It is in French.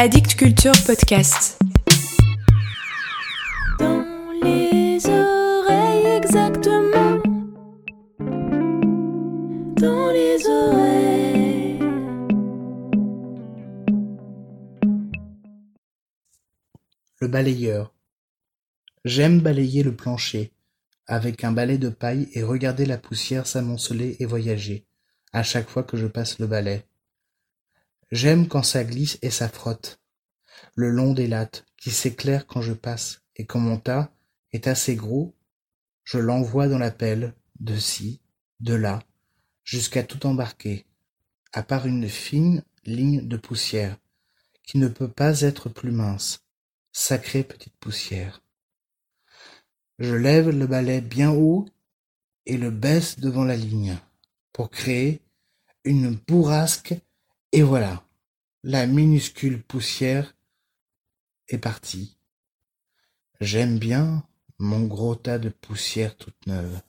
Addict Culture Podcast. Dans les oreilles exactement. Dans les oreilles. Le balayeur. J'aime balayer le plancher avec un balai de paille et regarder la poussière s'amonceler et voyager à chaque fois que je passe le balai. J'aime quand ça glisse et ça frotte, le long des lattes qui s'éclairent quand je passe et quand mon tas est assez gros, je l'envoie dans la pelle, de ci, de là, jusqu'à tout embarquer, à part une fine ligne de poussière, qui ne peut pas être plus mince, sacrée petite poussière. Je lève le balai bien haut et le baisse devant la ligne, pour créer une bourrasque et voilà, la minuscule poussière est partie. J'aime bien mon gros tas de poussière toute neuve.